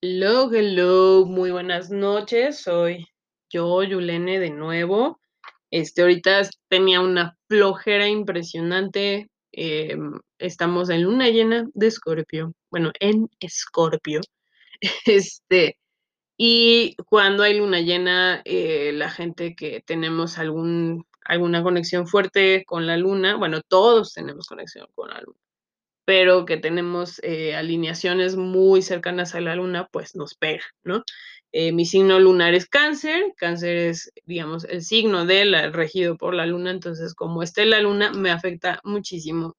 Hello, hello, muy buenas noches. Soy yo, Yulene, de nuevo. Este, ahorita tenía una flojera impresionante. em, estamos en luna llena de Escorpio. Bueno, en Escorpio. Este, y cuando hay luna llena, eh, la gente que tenemos algún, alguna conexión fuerte con la luna, bueno, todos tenemos conexión con la luna pero que tenemos eh, alineaciones muy cercanas a la luna, pues nos pega, ¿no? Eh, mi signo lunar es cáncer, cáncer es, digamos, el signo de la, regido por la luna, entonces como esté la luna me afecta muchísimo.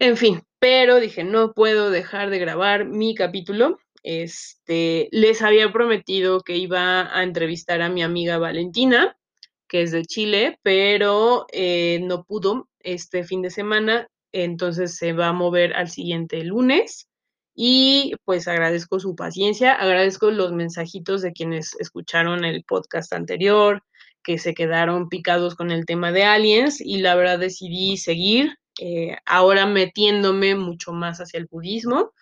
En fin, pero dije, no puedo dejar de grabar mi capítulo. Este, les había prometido que iba a entrevistar a mi amiga Valentina, que es de Chile, pero eh, no pudo este fin de semana entonces se va a mover al siguiente lunes y pues agradezco su paciencia, agradezco los mensajitos de quienes escucharon el podcast anterior, que se quedaron picados con el tema de aliens y la verdad decidí seguir eh, ahora metiéndome mucho más hacia el budismo.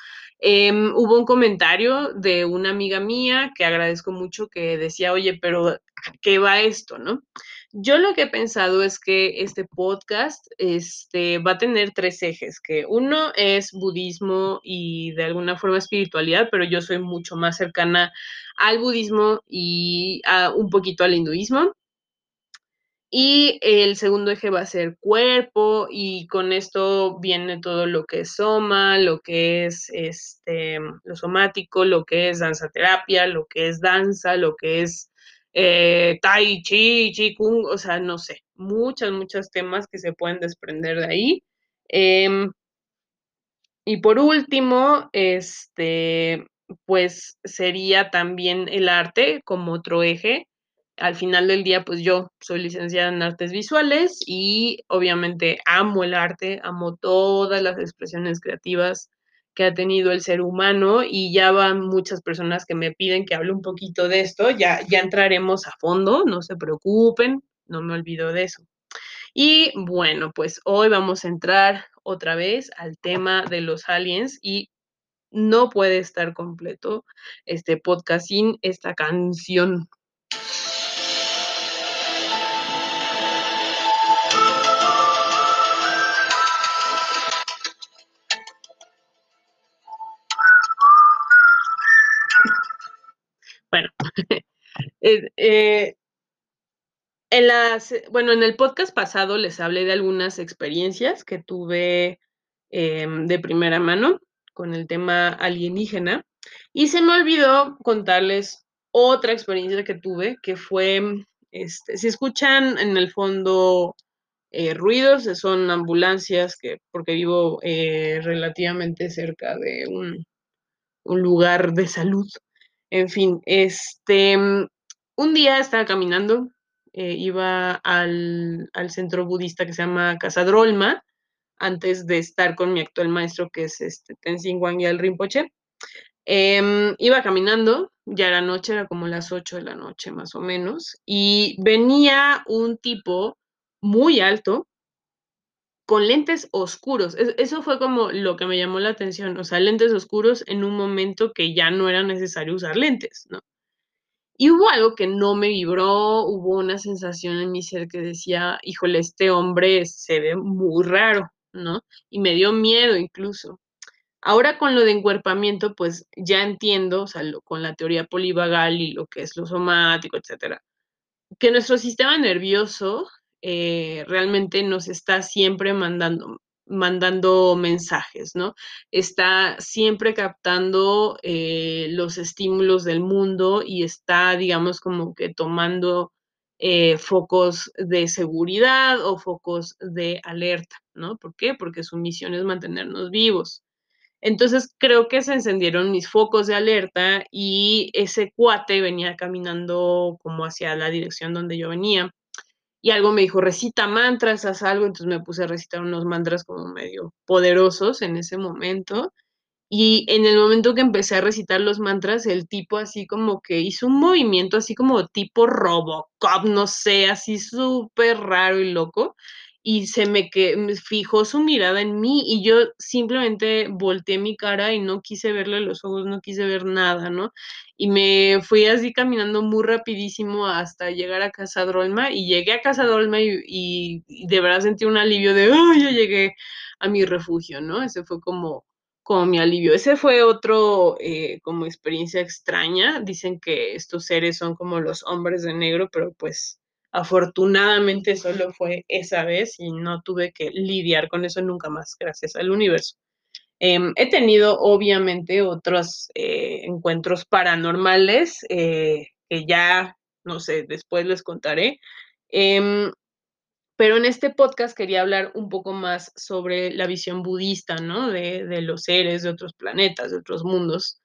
Eh, hubo un comentario de una amiga mía que agradezco mucho que decía, oye, pero ¿qué va esto, no? Yo lo que he pensado es que este podcast este, va a tener tres ejes, que uno es budismo y de alguna forma espiritualidad, pero yo soy mucho más cercana al budismo y a un poquito al hinduismo. Y el segundo eje va a ser cuerpo y con esto viene todo lo que es soma, lo que es este, lo somático, lo que es danza terapia, lo que es danza, lo que es eh, tai chi, chi kung, o sea, no sé, muchos, muchos temas que se pueden desprender de ahí. Eh, y por último, este, pues sería también el arte como otro eje. Al final del día, pues yo soy licenciada en artes visuales y obviamente amo el arte, amo todas las expresiones creativas que ha tenido el ser humano y ya van muchas personas que me piden que hable un poquito de esto, ya, ya entraremos a fondo, no se preocupen, no me olvido de eso. Y bueno, pues hoy vamos a entrar otra vez al tema de los aliens y no puede estar completo este podcast sin esta canción. Eh, eh, en las, bueno, en el podcast pasado les hablé de algunas experiencias que tuve eh, de primera mano con el tema alienígena y se me olvidó contarles otra experiencia que tuve que fue, este, si escuchan en el fondo eh, ruidos, son ambulancias que, porque vivo eh, relativamente cerca de un, un lugar de salud. En fin, este, un día estaba caminando eh, iba al, centro budista que se llama Casadrolma, antes de estar con mi actual maestro, que es este Tenzin Wangyal Rinpoche. Eh, iba caminando, ya era noche, era como las 8 de la noche más o menos, y venía un tipo muy alto, con lentes oscuros. Eso fue como lo que me llamó la atención, o sea, lentes oscuros en un momento que ya no era necesario usar lentes, ¿no? Y hubo algo que no me vibró, hubo una sensación en mi ser que decía, híjole, este hombre se ve muy raro, ¿no? Y me dio miedo incluso. Ahora con lo de encuerpamiento, pues ya entiendo, o sea, con la teoría polivagal y lo que es lo somático, etcétera, que nuestro sistema nervioso eh, realmente nos está siempre mandando, mandando mensajes, ¿no? Está siempre captando eh, los estímulos del mundo y está, digamos, como que tomando eh, focos de seguridad o focos de alerta, ¿no? ¿Por qué? Porque su misión es mantenernos vivos. Entonces creo que se encendieron mis focos de alerta y ese cuate venía caminando como hacia la dirección donde yo venía y algo me dijo, recita mantras, haz algo, entonces me puse a recitar unos mantras como medio poderosos en ese momento. Y en el momento que empecé a recitar los mantras, el tipo así como que hizo un movimiento así como tipo Robocop, no sé, así súper raro y loco. Y se me que fijó su mirada en mí y yo simplemente volteé mi cara y no quise verle los ojos, no quise ver nada, ¿no? Y me fui así caminando muy rapidísimo hasta llegar a Casa Drolma y llegué a Casa Drolma y, de verdad sentí un alivio de, ¡ay, yo llegué a mi refugio, ¿no? Ese fue como, como mi alivio. Ese fue otro eh, como experiencia extraña. Dicen que estos seres son como los hombres de negro, pero pues Afortunadamente solo fue esa vez y no tuve que lidiar con eso nunca más, gracias al universo. Em, he tenido obviamente otros eh, encuentros paranormales eh, que ya, no sé, después les contaré. Em, pero en este podcast quería hablar un poco más sobre la visión budista, ¿no? De, de los seres de otros planetas, de otros mundos.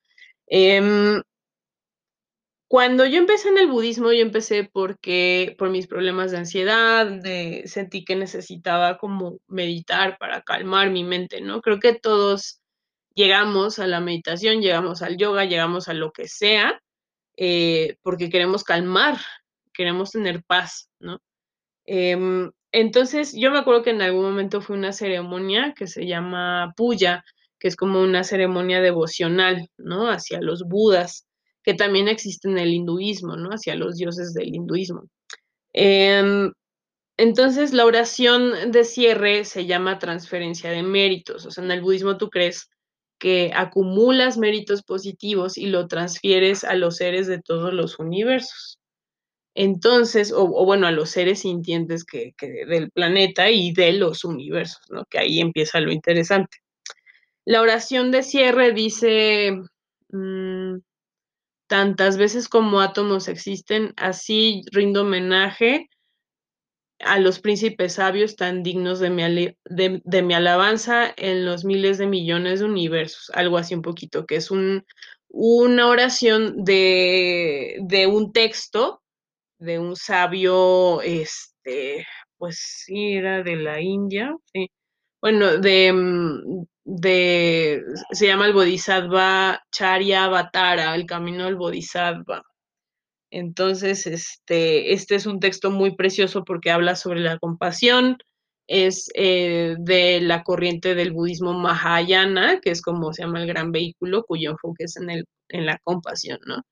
Cuando yo empecé en el budismo, yo empecé porque por mis problemas de ansiedad, de, sentí que necesitaba como meditar para calmar mi mente, ¿no? Creo que todos llegamos a la meditación, llegamos al yoga, llegamos a lo que sea, eh, porque queremos calmar, queremos tener paz, ¿no? Em, entonces, yo me acuerdo que en algún momento fue una ceremonia que se llama puya, que es como una ceremonia devocional, ¿no? Hacia los budas que también existe en el hinduismo, ¿no? Hacia los dioses del hinduismo. Em, entonces, la oración de cierre se llama transferencia de méritos. O sea, en el budismo tú crees que acumulas méritos positivos y lo transfieres a los seres de todos los universos. Entonces, o, bueno, a los seres sintientes que, del planeta y de los universos, ¿no? Que ahí empieza lo interesante. La oración de cierre dice, mm, tantas veces como átomos existen, así rindo homenaje a los príncipes sabios tan dignos de mi, de, mi, alabanza en los miles de millones de universos, algo así un poquito, que es un, una oración de, de un texto de un sabio, este, pues sí, era de la India, sí. Bueno, de, mm, de, se llama el Bodhisattva Charya Avatara, el camino del Bodhisattva. Entonces, este, este es un texto muy precioso porque habla sobre la compasión, es eh, de la corriente del budismo Mahayana, que es como se llama el gran vehículo, cuyo enfoque es en, el, en la compasión, ¿no?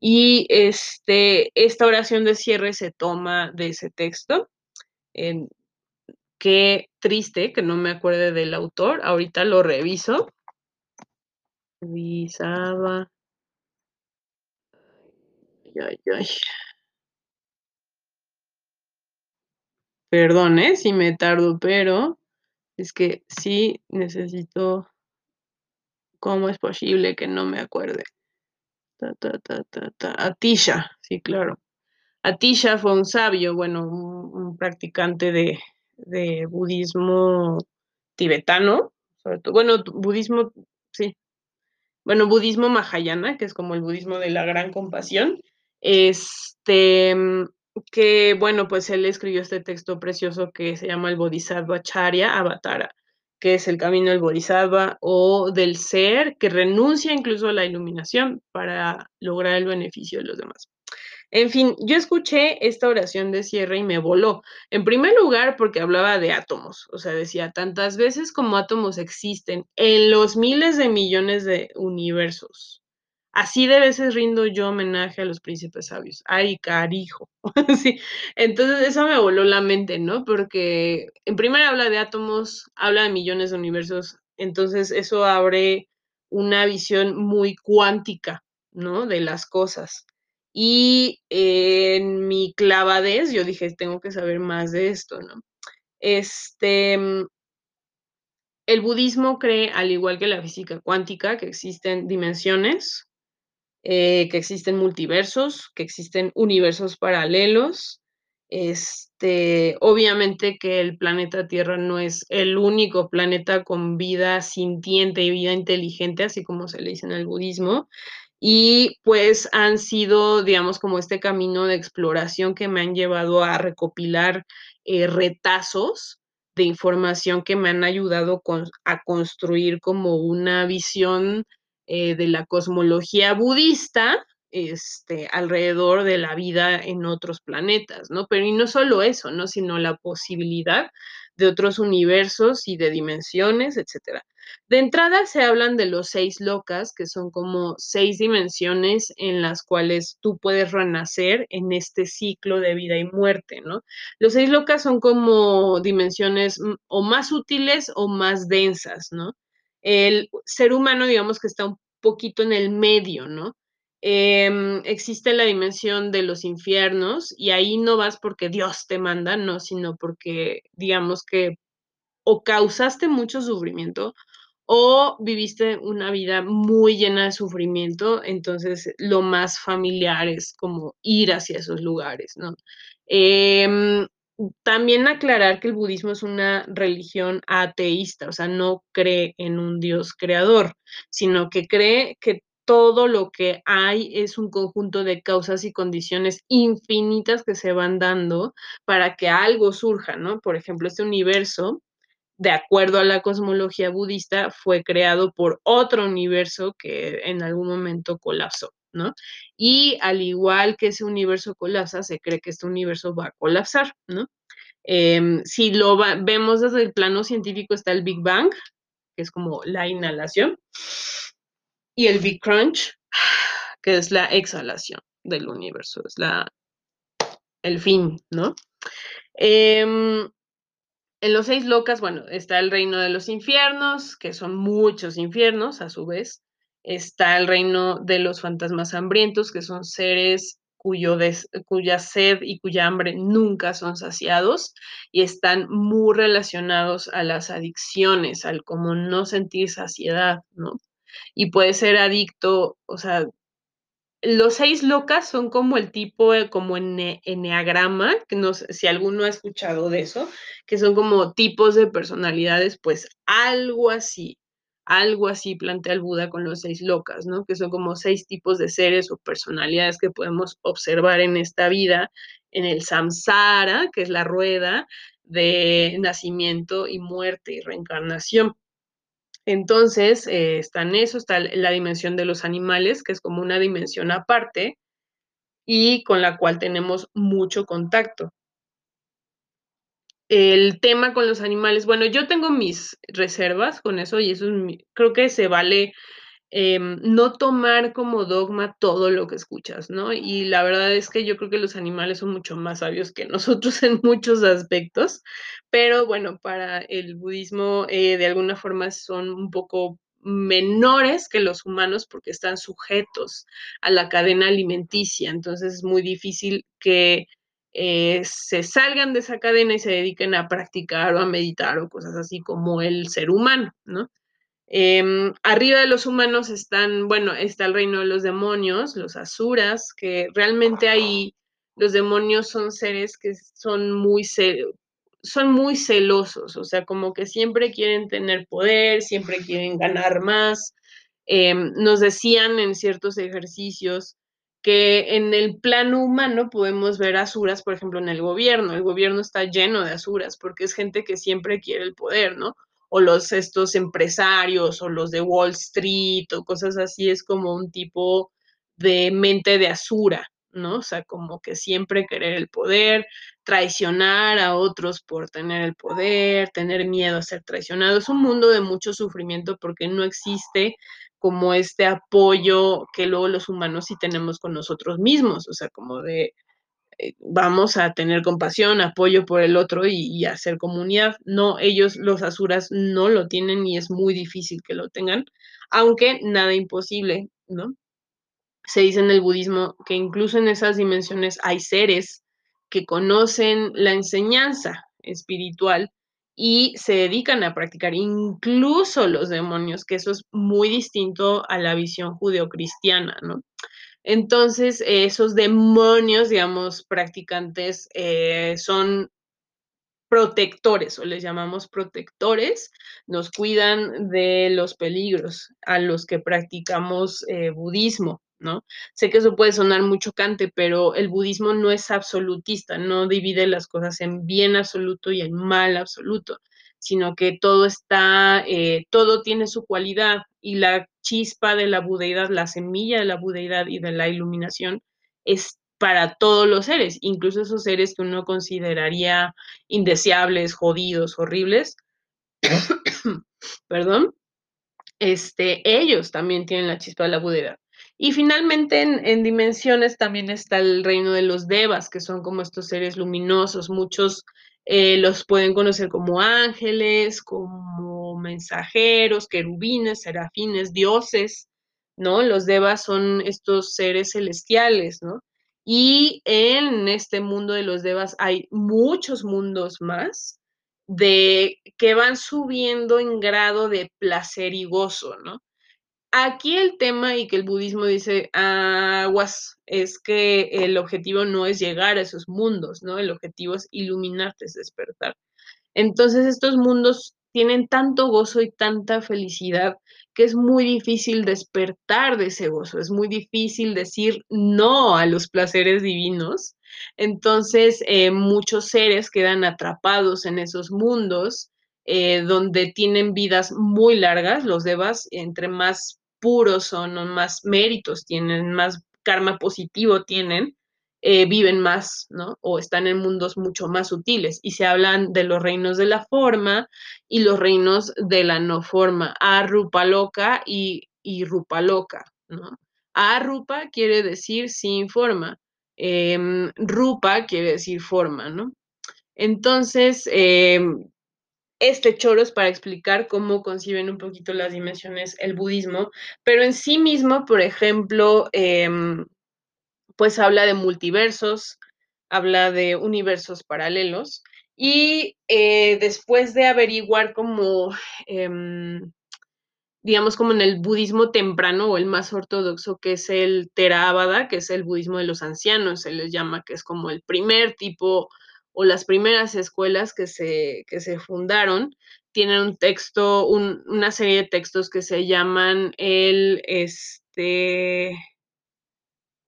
Y este, esta oración de cierre se toma de ese texto. Qué triste que no me acuerde del autor. Ahorita lo reviso. Revisaba. Ay, ay, Perdón, ¿eh? si me tardo, pero es que sí necesito. ¿Cómo es posible que no me acuerde? Ta. Atisha, sí, claro. Atisha fue un sabio, bueno, un practicante de, de budismo tibetano, sobre todo, bueno, budismo, sí, bueno, budismo mahayana, que es como el budismo de la gran compasión, este, que bueno, pues él escribió este texto precioso que se llama el Bodhisattva Charya Avatara, que es el camino del Bodhisattva o del ser que renuncia incluso a la iluminación para lograr el beneficio de los demás. En fin, yo escuché esta oración de cierre y me voló. En primer lugar, porque hablaba de átomos, o sea, decía, tantas veces como átomos existen en los miles de millones de universos. Así de veces rindo yo homenaje a los príncipes sabios. Ay, carijo. sí. Entonces eso me voló la mente, ¿no? Porque en primer habla de átomos, habla de millones de universos, entonces eso abre una visión muy cuántica, ¿no? De las cosas. Y en mi clavadez, yo dije, tengo que saber más de esto, ¿no? Este, mm, el budismo cree, al igual que la física cuántica, que existen dimensiones, eh, que existen multiversos, que existen universos paralelos. Este, obviamente que el planeta Tierra no es el único planeta con vida sintiente y vida inteligente, así como se le dice en el budismo, y pues han sido, digamos, como este camino de exploración que me han llevado a recopilar eh, retazos de información que me han ayudado a construir como una visión eh, de la cosmología budista este, alrededor de la vida en otros planetas, ¿no? Pero y no solo eso, ¿no? Sino la posibilidad de otros universos y de dimensiones, etcétera. De entrada se hablan de los seis locas, que son como seis dimensiones en las cuales tú puedes renacer en este ciclo de vida y muerte, ¿no? Los seis locas son como dimensiones o más útiles o más densas, ¿no? El ser humano, digamos que está un poquito en el medio, ¿no? Em, existe la dimensión de los infiernos y ahí no vas porque Dios te manda, no, sino porque digamos que o causaste mucho sufrimiento o viviste una vida muy llena de sufrimiento, entonces lo más familiar es como ir hacia esos lugares, ¿no? Em, también aclarar que el budismo es una religión ateísta, o sea, no cree en un Dios creador, sino que cree que todo lo que hay es un conjunto de causas y condiciones infinitas que se van dando para que algo surja, ¿no? Por ejemplo, este universo, de acuerdo a la cosmología budista, fue creado por otro universo que en algún momento colapsó, ¿no? Y al igual que ese universo colapsa, se cree que este universo va a colapsar, ¿no? Em, si lo vemos desde el plano científico está el Big Bang, que es como la inhalación, y el Big Crunch, que es la exhalación del universo, es la, el fin, ¿no? Em, en los seis locas, bueno, está el reino de los infiernos, que son muchos infiernos a su vez. Está el reino de los fantasmas hambrientos, que son seres cuyo cuya sed y cuya hambre nunca son saciados y están muy relacionados a las adicciones, al como no sentir saciedad, ¿no? Y puede ser adicto, o sea, los seis locas son como el tipo, como en enneagrama, que no sé si alguno ha escuchado de eso, que son como tipos de personalidades, pues algo así, algo así plantea el Buda con los seis locas, ¿no? Que son como seis tipos de seres o personalidades que podemos observar en esta vida, en el samsara, que es la rueda de nacimiento y muerte y reencarnación. Entonces, eh, está en eso, está la dimensión de los animales, que es como una dimensión aparte y con la cual tenemos mucho contacto. El tema con los animales, bueno, yo tengo mis reservas con eso y eso creo que se vale Em, no tomar como dogma todo lo que escuchas, ¿no? Y la verdad es que yo creo que los animales son mucho más sabios que nosotros en muchos aspectos, pero bueno, para el budismo eh, de alguna forma son un poco menores que los humanos porque están sujetos a la cadena alimenticia, entonces es muy difícil que eh, se salgan de esa cadena y se dediquen a practicar o a meditar o cosas así como el ser humano, ¿no? Em, arriba de los humanos están, bueno, está el reino de los demonios, los asuras, que realmente ahí los demonios son seres que son muy, son muy celosos, o sea, como que siempre quieren tener poder, siempre quieren ganar más. Em, nos decían en ciertos ejercicios que en el plano humano podemos ver asuras, por ejemplo, en el gobierno. El gobierno está lleno de asuras porque es gente que siempre quiere el poder, ¿no? O los estos empresarios o los de Wall Street o cosas así, es como un tipo de mente de asura, ¿no? O sea, como que siempre querer el poder, traicionar a otros por tener el poder, tener miedo a ser traicionado. Es un mundo de mucho sufrimiento porque no existe como este apoyo que luego los humanos sí tenemos con nosotros mismos, o sea, como de vamos a tener compasión, apoyo por el otro y, hacer comunidad. No, ellos, los asuras, no lo tienen y es muy difícil que lo tengan, aunque nada imposible, ¿no? Se dice en el budismo que incluso en esas dimensiones hay seres que conocen la enseñanza espiritual y se dedican a practicar, incluso los demonios, que eso es muy distinto a la visión judeocristiana, ¿no? Entonces, esos demonios, digamos, practicantes, eh, son protectores o les llamamos protectores, nos cuidan de los peligros a los que practicamos eh, budismo, ¿no? Sé que eso puede sonar muy chocante, pero el budismo no es absolutista, no divide las cosas en bien absoluto y en mal absoluto, sino que todo está, eh, todo tiene su cualidad y la chispa de la budeidad, la semilla de la budeidad y de la iluminación es para todos los seres, incluso esos seres que uno consideraría indeseables, jodidos, horribles. Perdón. Este, ellos también tienen la chispa de la budeidad. Y finalmente en, dimensiones también está el reino de los devas, que son como estos seres luminosos. Muchos eh, los pueden conocer como ángeles, como mensajeros, querubines, serafines, dioses, ¿no? Los devas son estos seres celestiales, ¿no? Y en este mundo de los devas hay muchos mundos más de que van subiendo en grado de placer y gozo, ¿no? Aquí el tema y que el budismo dice aguas es que el objetivo no es llegar a esos mundos, ¿no? El objetivo es iluminarte, es despertar. Entonces estos mundos tienen tanto gozo y tanta felicidad que es muy difícil despertar de ese gozo, es muy difícil decir no a los placeres divinos. Entonces eh, muchos seres quedan atrapados en esos mundos eh, donde tienen vidas muy largas, los devas, entre más puros son, más méritos tienen, más karma positivo tienen, eh, viven más, ¿no? O están en mundos mucho más sutiles. Y se hablan de los reinos de la forma y los reinos de la no forma, Arupaloka y, y Rupaloka, ¿no? Arupa quiere decir sin forma, em, Rupa quiere decir forma, ¿no? Entonces, eh, este choro es para explicar cómo conciben un poquito las dimensiones el budismo, pero en sí mismo, por ejemplo, em, pues habla de multiversos, habla de universos paralelos, y eh, después de averiguar cómo, em, digamos, como en el budismo temprano o el más ortodoxo, que es el Theravada, que es el budismo de los ancianos, se les llama, que es como el primer tipo o las primeras escuelas que se, que se fundaron tienen un texto, una serie de textos que se llaman el, este,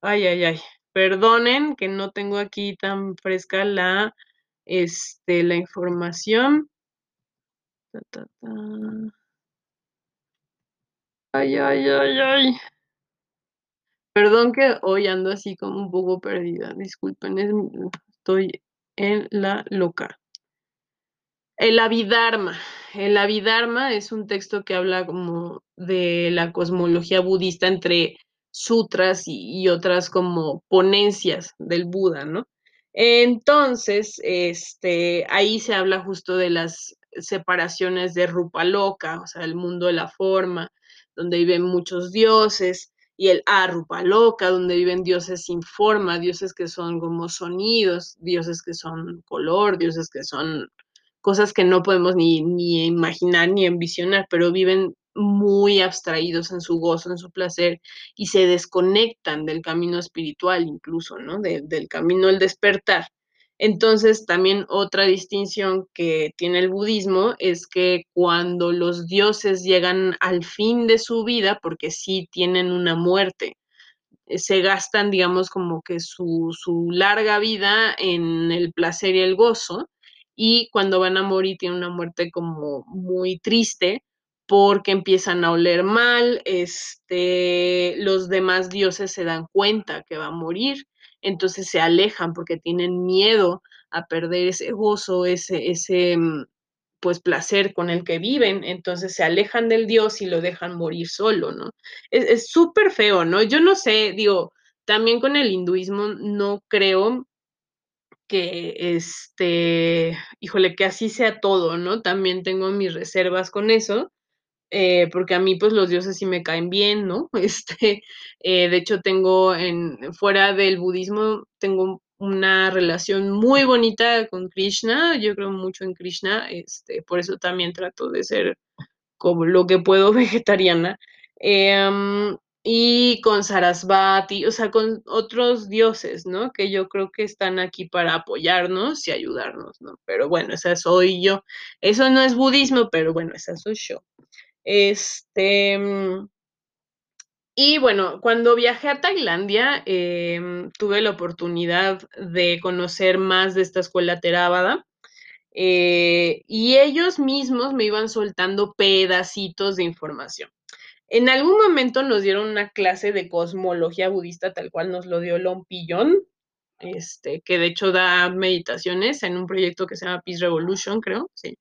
ay, ay, ay, perdonen que no tengo aquí tan fresca la, este, la información. Ay, ay, ay, ay. Perdón que hoy ando así como un poco perdida, disculpen, estoy en la loca. El Abhidharma. El Abhidharma es un texto que habla como de la cosmología budista entre sutras y, otras como ponencias del Buda, ¿no? Entonces, este, ahí se habla justo de las separaciones de Rupa Loka, o sea, el mundo de la forma, donde viven muchos dioses, y el Arrupa Loca, donde viven dioses sin forma, dioses que son como sonidos, dioses que son color, dioses que son cosas que no podemos ni, ni imaginar ni envisionar, pero viven muy abstraídos en su gozo, en su placer, y se desconectan del camino espiritual incluso, ¿no? del camino del despertar. Entonces, también otra distinción que tiene el budismo es que cuando los dioses llegan al fin de su vida, porque sí tienen una muerte, eh, se gastan, digamos, como que su, su larga vida en el placer y el gozo, y cuando van a morir tienen una muerte como muy triste, porque empiezan a oler mal, este, los demás dioses se dan cuenta que va a morir entonces se alejan porque tienen miedo a perder ese gozo, ese, ese mm, pues placer con el que viven, entonces se alejan del Dios y lo dejan morir solo, ¿no? Es súper feo, ¿no? Yo no sé, digo, también con el hinduismo no creo que este, híjole, que así sea todo, ¿no? También tengo mis reservas con eso, eh, porque a mí pues los dioses sí me caen bien, ¿no? Este, eh, de hecho tengo en, fuera del budismo, tengo una relación muy bonita con Krishna, yo creo mucho en Krishna, este, por eso también trato de ser como lo que puedo vegetariana. Em, y con Sarasvati, o sea, con otros dioses, ¿no? Que yo creo que están aquí para apoyarnos y ayudarnos, ¿no? Pero bueno, esa soy yo. Eso no es budismo, pero bueno, esa soy yo. Este, mm, y bueno, cuando viajé a Tailandia, em, tuve la oportunidad de conocer más de esta escuela Theravada. eh, y ellos mismos me iban soltando pedacitos de información. En algún momento nos dieron una clase de cosmología budista, tal cual nos lo dio Lompillón, este, que de hecho da meditaciones en un proyecto que se llama Peace Revolution, creo, sí.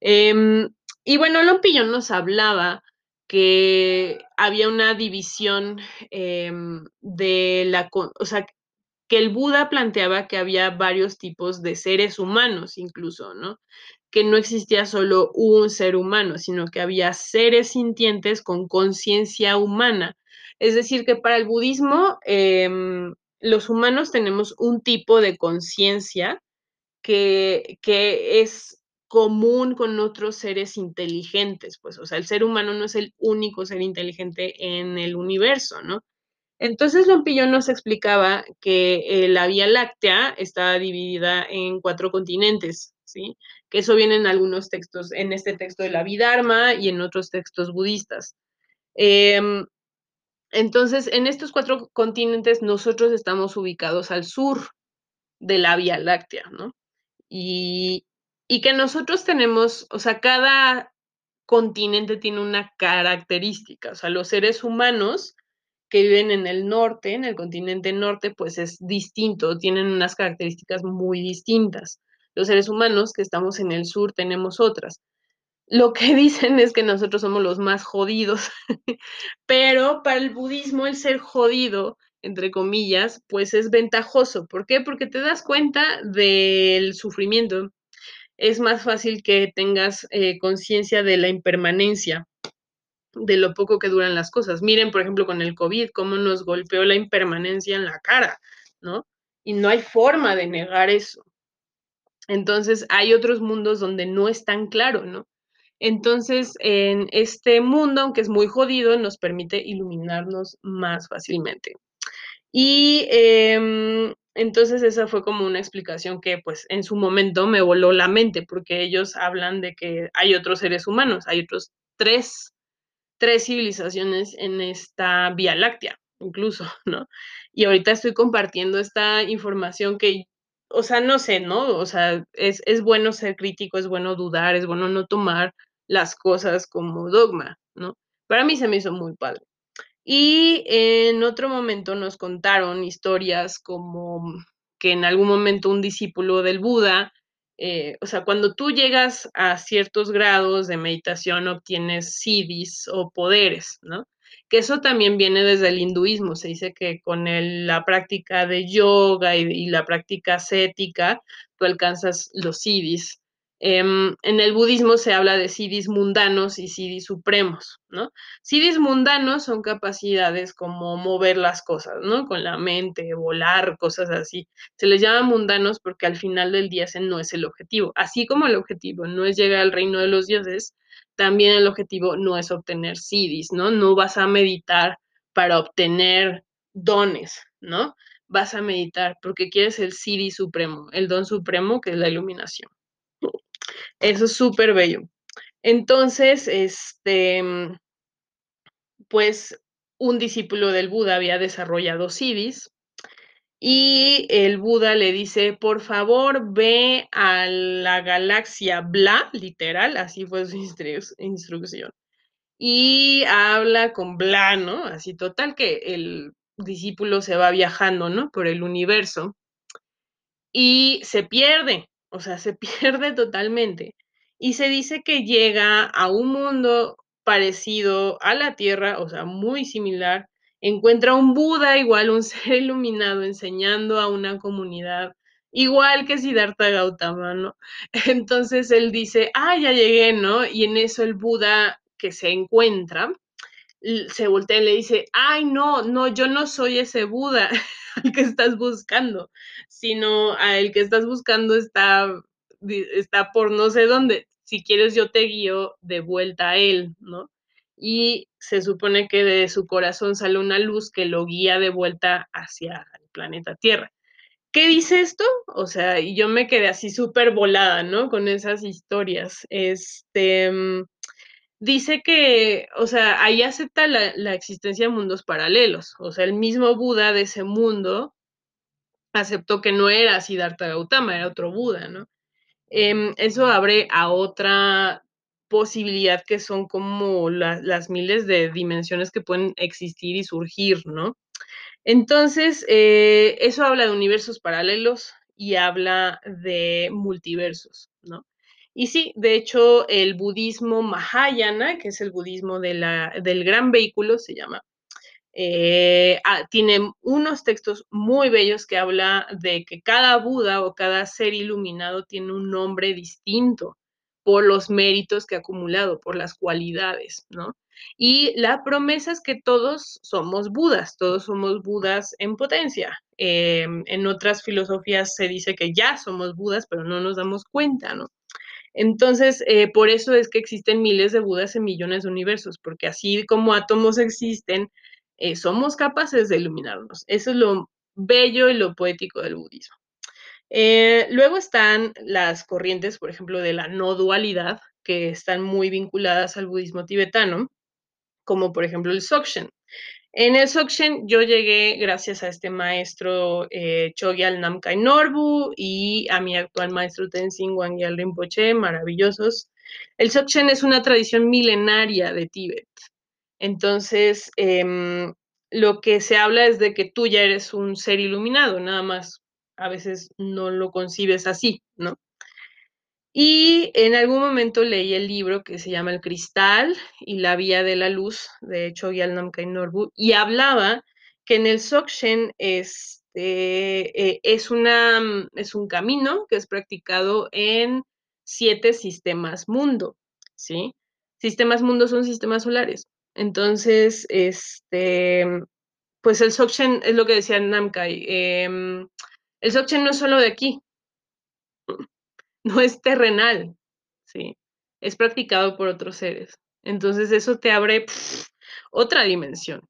Em, y bueno, Lompillón nos hablaba que había una división em, de la, o sea, que el Buda planteaba que había varios tipos de seres humanos incluso, ¿no? Que no existía solo un ser humano, sino que había seres sintientes con conciencia humana. Es decir, que para el budismo em, los humanos tenemos un tipo de conciencia que, que es común con otros seres inteligentes, pues, o sea, el ser humano no es el único ser inteligente en el universo, ¿no? Entonces Lompillón nos explicaba que eh, la Vía Láctea está dividida en cuatro continentes, ¿sí? Que eso viene en algunos textos, en este texto de la Vidharma y en otros textos budistas. Em, entonces, en estos cuatro continentes nosotros estamos ubicados al sur de la Vía Láctea, ¿no? Y, y que nosotros tenemos, o sea, cada continente tiene una característica, o sea, los seres humanos que viven en el norte, en el continente norte, pues es distinto, tienen unas características muy distintas. Los seres humanos que estamos en el sur tenemos otras. Lo que dicen es que nosotros somos los más jodidos, pero para el budismo el ser jodido, entre comillas, pues es ventajoso. ¿Por qué? Porque te das cuenta del sufrimiento. Es más fácil que tengas eh, conciencia de la impermanencia de lo poco que duran las cosas. Miren, por ejemplo, con el COVID, cómo nos golpeó la impermanencia en la cara, ¿no? Y no hay forma de negar eso. Entonces, hay otros mundos donde no es tan claro, ¿no? Entonces, en este mundo, aunque es muy jodido, nos permite iluminarnos más fácilmente. Y eh, entonces esa fue como una explicación que pues en su momento me voló la mente, porque ellos hablan de que hay otros seres humanos, hay otros tres tres civilizaciones en esta Vía Láctea, incluso, ¿no? Y ahorita estoy compartiendo esta información que, o sea, no sé, ¿no? O sea, es, es bueno ser crítico, es bueno dudar, es bueno no tomar las cosas como dogma, ¿no? Para mí se me hizo muy padre. Y en otro momento nos contaron historias como que en algún momento un discípulo del Buda eh, o sea, cuando tú llegas a ciertos grados de meditación obtienes siddhis o poderes, ¿no? Que eso también viene desde el hinduismo. Se dice que con la práctica de yoga y, y, la práctica ascética, tú alcanzas los siddhis. Em, en el budismo se habla de siddhis mundanos y siddhis supremos, ¿no? Siddhis mundanos son capacidades como mover las cosas, ¿no? Con la mente, volar, cosas así. Se les llama mundanos porque al final del día ese no es el objetivo. Así como el objetivo no es llegar al reino de los dioses, también el objetivo no es obtener siddhis, ¿no? No vas a meditar para obtener dones, ¿no? Vas a meditar porque quieres el siddhi supremo, el don supremo que es la iluminación. Eso es súper bello. Entonces, este, pues un discípulo del Buda había desarrollado siddhis y el Buda le dice, por favor, ve a la galaxia Bla, literal, así fue su instrucción. Y habla con Bla, ¿no? Así total que el discípulo se va viajando, ¿no? Por el universo y se pierde, o sea, se pierde totalmente. Y se dice que llega a un mundo parecido a la Tierra, o sea, muy similar, encuentra un Buda, igual un ser iluminado, enseñando a una comunidad, igual que Siddhartha Gautama, ¿no? Entonces él dice, ah, ya llegué, ¿no? Y en eso el Buda que se encuentra, se voltea y le dice, ay, no, no, yo no soy ese Buda al que estás buscando, sino a el que estás buscando está, está por no sé dónde. Si quieres, yo te guío de vuelta a él, ¿no? Y se supone que de su corazón sale una luz que lo guía de vuelta hacia el planeta Tierra. ¿Qué dice esto? O sea, y yo me quedé así súper volada, ¿no? Con esas historias. Este, mm, dice que, o sea, ahí acepta la, la, existencia de mundos paralelos. O sea, el mismo Buda de ese mundo aceptó que no era Siddhartha Gautama, era otro Buda, ¿no? Em, eso abre a otra posibilidad que son como la, las miles de dimensiones que pueden existir y surgir, ¿no? Entonces, eh, eso habla de universos paralelos y habla de multiversos, ¿no? Y sí, de hecho, el budismo Mahayana, que es el budismo de la, del gran vehículo, se llama, eh, ah, tiene unos textos muy bellos que habla de que cada Buda o cada ser iluminado tiene un nombre distinto por los méritos que ha acumulado, por las cualidades, ¿no? Y la promesa es que todos somos Budas, todos somos Budas en potencia. Eh, en otras filosofías se dice que ya somos Budas, pero no nos damos cuenta, ¿no? Entonces, eh, por eso es que existen miles de Budas en millones de universos, porque así como átomos existen, eh, somos capaces de iluminarnos. Eso es lo bello y lo poético del budismo. Eh, luego están las corrientes, por ejemplo, de la no dualidad, que están muy vinculadas al budismo tibetano, como por ejemplo el Sokshen. En el Sokshen yo llegué gracias a este maestro eh, Chogyal Namkai Norbu y a mi actual maestro Tenzin Wangyal Rinpoche, maravillosos. El Sokshen es una tradición milenaria de Tíbet. Entonces, eh, lo que se habla es de que tú ya eres un ser iluminado, nada más a veces no lo concibes así, ¿no? Y en algún momento leí el libro que se llama El Cristal y la Vía de la Luz, de hecho, Namkai Norbu, y hablaba que en el Sokshen este, eh, es, una, es un camino que es practicado en siete sistemas mundo, ¿sí? Sistemas mundo son sistemas solares. Entonces, este, pues el Sokshen es lo que decía Namkai. Eh, el Sokshen no es solo de aquí, no es terrenal, ¿sí? Es practicado por otros seres. Entonces eso te abre otra dimensión.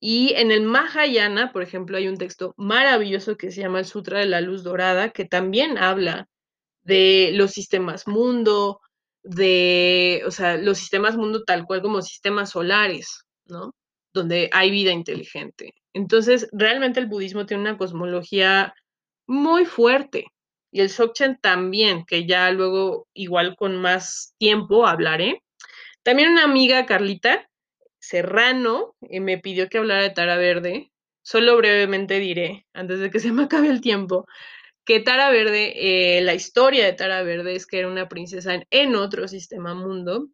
Y en el Mahayana, por ejemplo, hay un texto maravilloso que se llama el Sutra de la Luz Dorada, que también habla de los sistemas mundo, de, o sea, los sistemas mundo tal cual como sistemas solares, ¿no? Donde hay vida inteligente. Entonces, realmente el budismo tiene una cosmología muy fuerte. Y el Dzogchen también, que ya luego, igual con más tiempo, hablaré. También una amiga, Carlita Serrano, eh, me pidió que hablara de Tara Verde. Solo brevemente diré, antes de que se me acabe el tiempo, que Tara Verde, eh, la historia de Tara Verde es que era una princesa en, otro sistema mundo,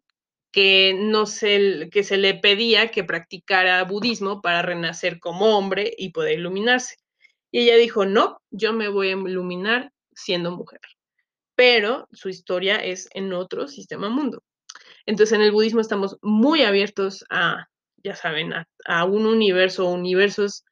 que, no se, que se le pedía que practicara budismo para renacer como hombre y poder iluminarse. Y ella dijo, no, yo me voy a iluminar siendo mujer. Pero su historia es en otro sistema mundo. Entonces en el budismo estamos muy abiertos a, ya saben, a, un universo, universos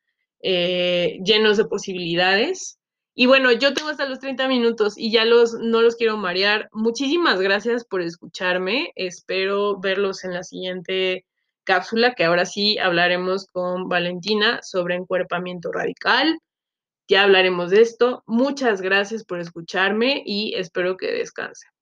eh, llenos de posibilidades y bueno, yo tengo hasta los 30 minutos y ya los no los quiero marear. Muchísimas gracias por escucharme. Espero verlos en la siguiente cápsula, que ahora sí hablaremos con Valentina sobre encuerpamiento radical. Ya hablaremos de esto. Muchas gracias por escucharme y espero que descansen.